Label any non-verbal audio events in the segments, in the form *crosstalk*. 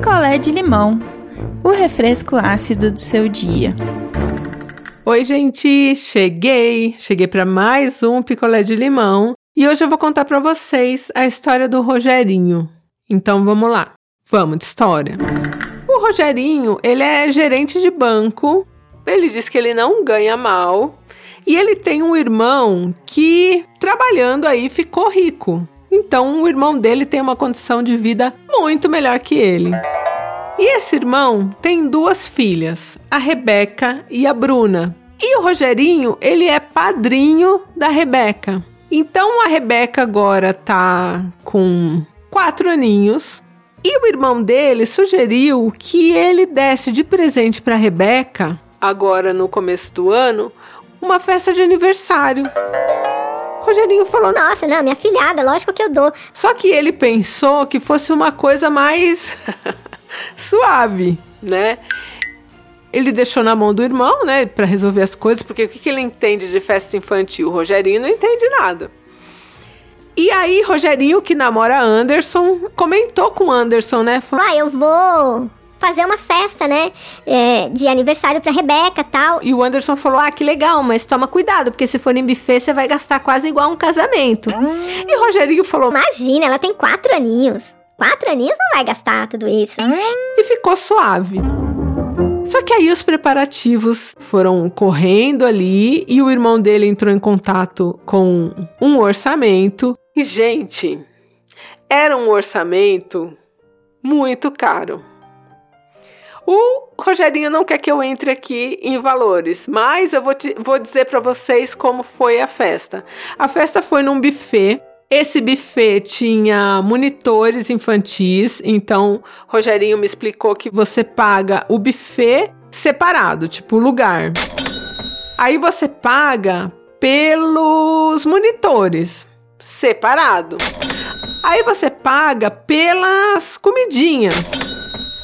picolé de limão, o refresco ácido do seu dia. Oi, gente, cheguei, cheguei para mais um picolé de limão e hoje eu vou contar para vocês a história do Rogerinho. Então vamos lá, vamos de história. O Rogerinho, ele é gerente de banco. Ele diz que ele não ganha mal e ele tem um irmão que trabalhando aí ficou rico. Então o irmão dele tem uma condição de vida muito melhor que ele. E esse irmão tem duas filhas, a Rebeca e a Bruna. E o Rogerinho, ele é padrinho da Rebeca. Então a Rebeca agora tá com quatro aninhos. E o irmão dele sugeriu que ele desse de presente para Rebeca, agora no começo do ano, uma festa de aniversário. Rogerinho falou: Nossa, não, minha filhada, lógico que eu dou. Só que ele pensou que fosse uma coisa mais *laughs* suave, né? Ele deixou na mão do irmão, né, para resolver as coisas, porque o que, que ele entende de festa infantil? O Rogerinho não entende nada. E aí, Rogerinho, que namora Anderson, comentou com Anderson, né? Falou: Ah, eu vou fazer uma festa, né? É, de aniversário pra Rebeca tal. E o Anderson falou: Ah, que legal, mas toma cuidado, porque se for em buffet, você vai gastar quase igual um casamento. E Rogerinho falou: Imagina, ela tem quatro aninhos. Quatro aninhos não vai gastar tudo isso. E ficou suave. Só que aí os preparativos foram correndo ali e o irmão dele entrou em contato com um orçamento. E, gente, era um orçamento muito caro. O Rogerinho não quer que eu entre aqui em valores, mas eu vou, te, vou dizer para vocês como foi a festa. A festa foi num buffet esse buffet tinha monitores infantis, então Rogerinho me explicou que você paga o buffet separado, tipo lugar. Aí você paga pelos monitores, separado. Aí você paga pelas comidinhas.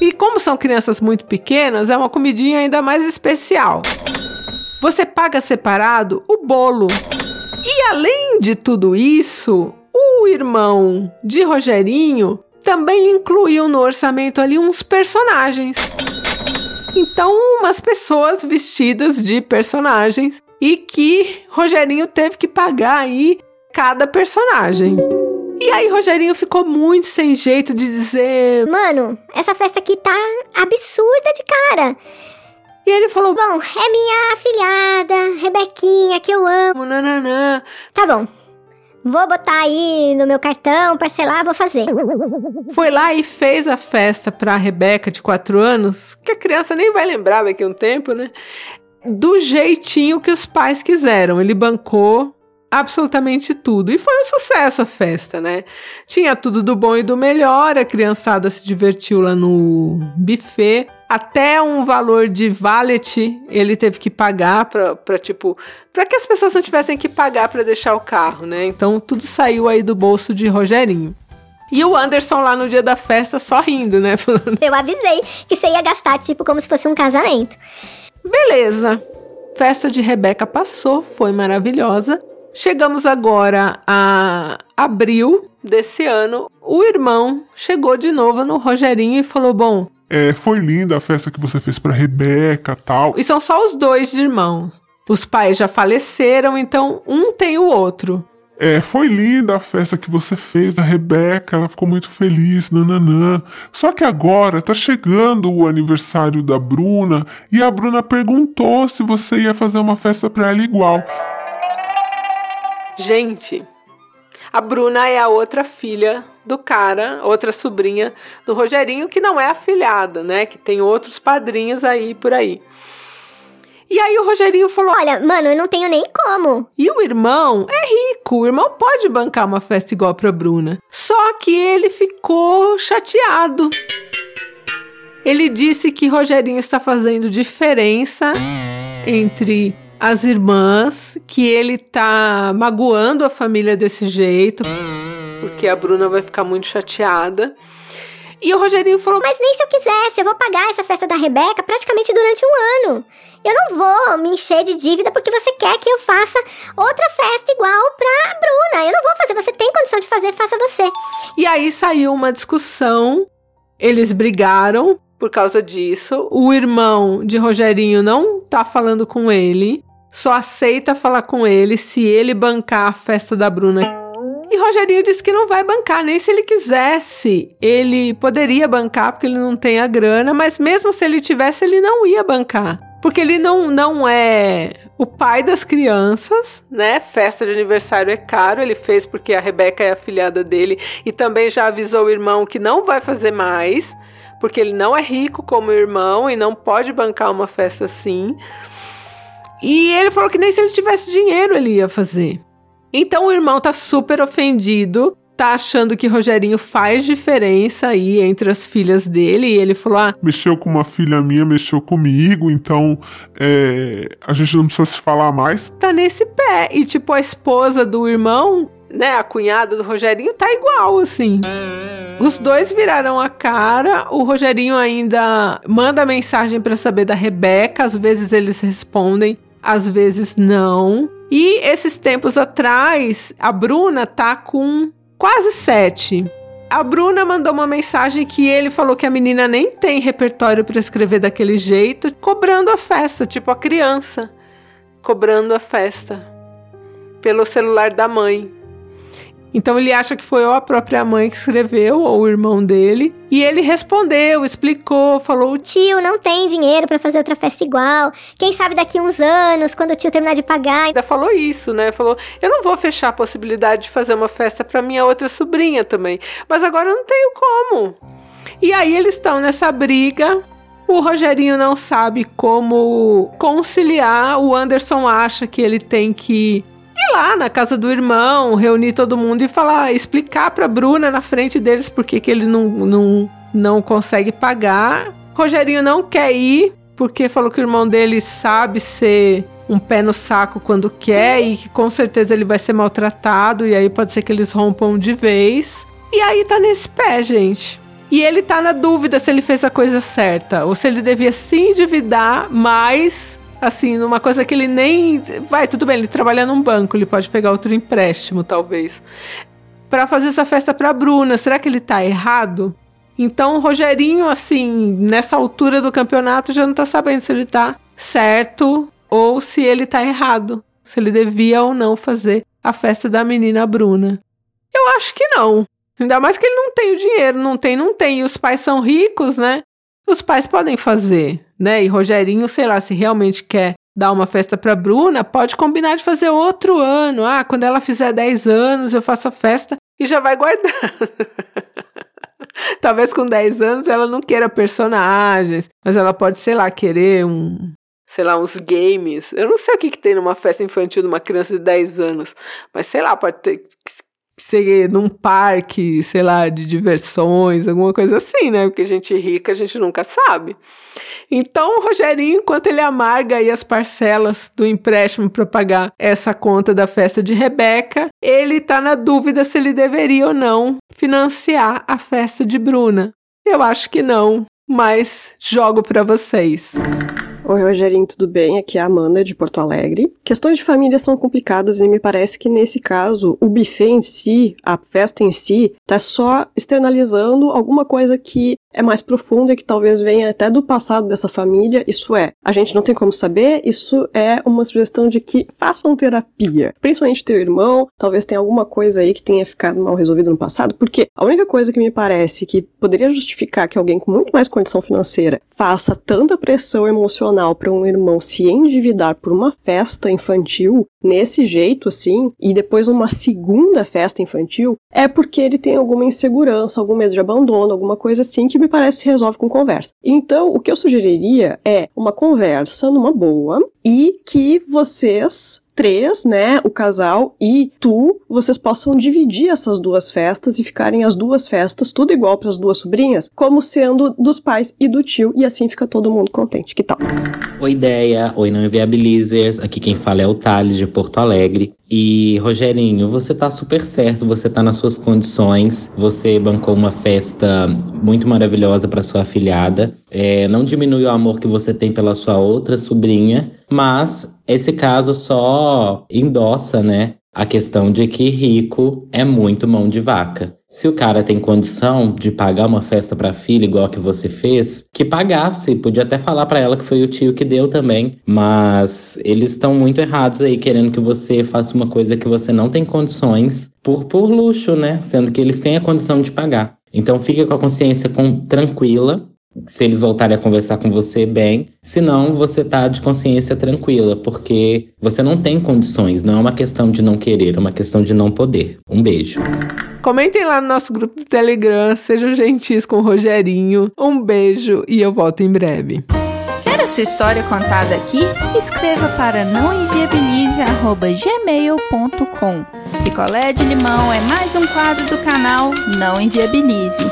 E como são crianças muito pequenas, é uma comidinha ainda mais especial. Você paga separado o bolo. E além de tudo isso, o irmão de Rogerinho também incluiu no orçamento ali uns personagens. Então, umas pessoas vestidas de personagens e que Rogerinho teve que pagar aí cada personagem. E aí Rogerinho ficou muito sem jeito de dizer: "Mano, essa festa aqui tá absurda de cara". E ele falou: Bom, é minha afilhada, Rebequinha, que eu amo. Nananã. Tá bom. Vou botar aí no meu cartão, parcelar, vou fazer. Foi lá e fez a festa pra Rebeca de 4 anos, que a criança nem vai lembrar daqui a um tempo, né? Do jeitinho que os pais quiseram. Ele bancou absolutamente tudo. E foi um sucesso a festa, né? Tinha tudo do bom e do melhor, a criançada se divertiu lá no buffet até um valor de valet ele teve que pagar para tipo para que as pessoas não tivessem que pagar para deixar o carro, né? Então tudo saiu aí do bolso de Rogerinho. E o Anderson lá no dia da festa só rindo, né? Eu avisei que você ia gastar tipo como se fosse um casamento. Beleza. Festa de Rebeca passou, foi maravilhosa. Chegamos agora a abril desse ano. O irmão chegou de novo no Rogerinho e falou: Bom, é, foi linda a festa que você fez para Rebeca tal. E são só os dois de irmãos. Os pais já faleceram, então um tem o outro. É, foi linda a festa que você fez da Rebeca, ela ficou muito feliz, nananã. Só que agora tá chegando o aniversário da Bruna e a Bruna perguntou se você ia fazer uma festa para ela igual. Gente, a Bruna é a outra filha do cara, outra sobrinha do Rogerinho, que não é afilhada, né? Que tem outros padrinhos aí por aí. E aí o Rogerinho falou: Olha, mano, eu não tenho nem como. E o irmão é rico, o irmão pode bancar uma festa igual pra Bruna. Só que ele ficou chateado. Ele disse que Rogerinho está fazendo diferença entre as irmãs, que ele tá magoando a família desse jeito porque a Bruna vai ficar muito chateada. E o Rogerinho falou: Mas nem se eu quisesse, eu vou pagar essa festa da Rebeca praticamente durante um ano. Eu não vou me encher de dívida porque você quer que eu faça outra festa igual pra Bruna. Eu não vou fazer, você tem condição de fazer, faça você. E aí saiu uma discussão Eles brigaram por causa disso. O irmão de Rogerinho não tá falando com ele, só aceita falar com ele se ele bancar a festa da Bruna. E Rogerinho disse que não vai bancar, nem se ele quisesse. Ele poderia bancar porque ele não tem a grana, mas mesmo se ele tivesse, ele não ia bancar. Porque ele não, não é o pai das crianças, né? Festa de aniversário é caro, ele fez porque a Rebeca é a filhada dele e também já avisou o irmão que não vai fazer mais porque ele não é rico como o irmão e não pode bancar uma festa assim. E ele falou que nem se ele tivesse dinheiro ele ia fazer. Então o irmão tá super ofendido, tá achando que Rogerinho faz diferença aí entre as filhas dele. E ele falou: ah, Mexeu com uma filha minha, mexeu comigo, então é, a gente não precisa se falar mais. Tá nesse pé. E tipo, a esposa do irmão, né, a cunhada do Rogerinho, tá igual assim. Os dois viraram a cara. O Rogerinho ainda manda mensagem para saber da Rebeca. Às vezes eles respondem, às vezes não. E esses tempos atrás, a Bruna tá com quase sete. A Bruna mandou uma mensagem que ele falou que a menina nem tem repertório para escrever daquele jeito, cobrando a festa, tipo a criança cobrando a festa pelo celular da mãe. Então ele acha que foi ou a própria mãe que escreveu ou o irmão dele. E ele respondeu, explicou, falou: O tio não tem dinheiro para fazer outra festa igual. Quem sabe daqui uns anos, quando o tio terminar de pagar. Ainda falou isso, né? Falou: Eu não vou fechar a possibilidade de fazer uma festa para minha outra sobrinha também. Mas agora eu não tenho como. E aí eles estão nessa briga. O Rogerinho não sabe como conciliar. O Anderson acha que ele tem que lá na casa do irmão, reunir todo mundo e falar, explicar pra Bruna na frente deles porque que ele não, não, não consegue pagar. Rogerinho não quer ir porque falou que o irmão dele sabe ser um pé no saco quando quer e que com certeza ele vai ser maltratado e aí pode ser que eles rompam de vez. E aí tá nesse pé, gente. E ele tá na dúvida se ele fez a coisa certa ou se ele devia se endividar mais assim, numa coisa que ele nem. Vai, tudo bem, ele trabalha num banco, ele pode pegar outro empréstimo, talvez. Para fazer essa festa pra Bruna, será que ele tá errado? Então o Rogerinho, assim, nessa altura do campeonato, já não tá sabendo se ele tá certo ou se ele tá errado. Se ele devia ou não fazer a festa da menina Bruna. Eu acho que não. Ainda mais que ele não tem o dinheiro, não tem, não tem. E os pais são ricos, né? Os pais podem fazer né? E Rogerinho, sei lá, se realmente quer dar uma festa para Bruna, pode combinar de fazer outro ano. Ah, quando ela fizer 10 anos, eu faço a festa e já vai guardando. *laughs* Talvez com 10 anos ela não queira personagens, mas ela pode, sei lá, querer um, sei lá, uns games. Eu não sei o que, que tem numa festa infantil de uma criança de 10 anos, mas sei lá, pode ter ser num parque, sei lá, de diversões, alguma coisa assim, né? Porque gente rica a gente nunca sabe. Então, o Rogerinho, enquanto ele amarga aí as parcelas do empréstimo para pagar essa conta da festa de Rebeca, ele tá na dúvida se ele deveria ou não financiar a festa de Bruna. Eu acho que não, mas jogo para vocês. Oi, Rogerinho, tudo bem? Aqui é a Amanda, de Porto Alegre. Questões de família são complicadas e me parece que nesse caso o buffet em si, a festa em si, tá só externalizando alguma coisa que é mais profunda e que talvez venha até do passado dessa família. Isso é, a gente não tem como saber, isso é uma sugestão de que façam terapia. Principalmente teu irmão, talvez tenha alguma coisa aí que tenha ficado mal resolvido no passado, porque a única coisa que me parece que poderia justificar que alguém com muito mais condição financeira faça tanta pressão emocional para um irmão se endividar por uma festa infantil nesse jeito assim, e depois uma segunda festa infantil, é porque ele tem alguma insegurança, algum medo de abandono, alguma coisa assim que me parece se resolve com conversa. Então, o que eu sugeriria é uma conversa numa boa e que vocês três, né, o casal e tu, vocês possam dividir essas duas festas e ficarem as duas festas, tudo igual para as duas sobrinhas, como sendo dos pais e do tio, e assim fica todo mundo contente. Que tal? Oi, ideia. Oi, não inviabilizers. Aqui quem fala é o Thales de Porto Alegre. E Rogerinho, você tá super certo, você tá nas suas condições. Você bancou uma festa muito maravilhosa para sua afilhada. É, não diminui o amor que você tem pela sua outra sobrinha, mas esse caso só endossa, né? A questão de que rico é muito mão de vaca. Se o cara tem condição de pagar uma festa pra filha igual que você fez, que pagasse. Podia até falar para ela que foi o tio que deu também. Mas eles estão muito errados aí, querendo que você faça uma coisa que você não tem condições por, por luxo, né? Sendo que eles têm a condição de pagar. Então fique com a consciência com, tranquila. Se eles voltarem a conversar com você, bem. Se não, você tá de consciência tranquila, porque você não tem condições. Não é uma questão de não querer, é uma questão de não poder. Um beijo. Comentem lá no nosso grupo do Telegram, sejam gentis com o Rogerinho. Um beijo e eu volto em breve. Quer a sua história contada aqui? Escreva para nãoenviabilize.gmail.com Picolé de limão é mais um quadro do canal Não Enviabilize.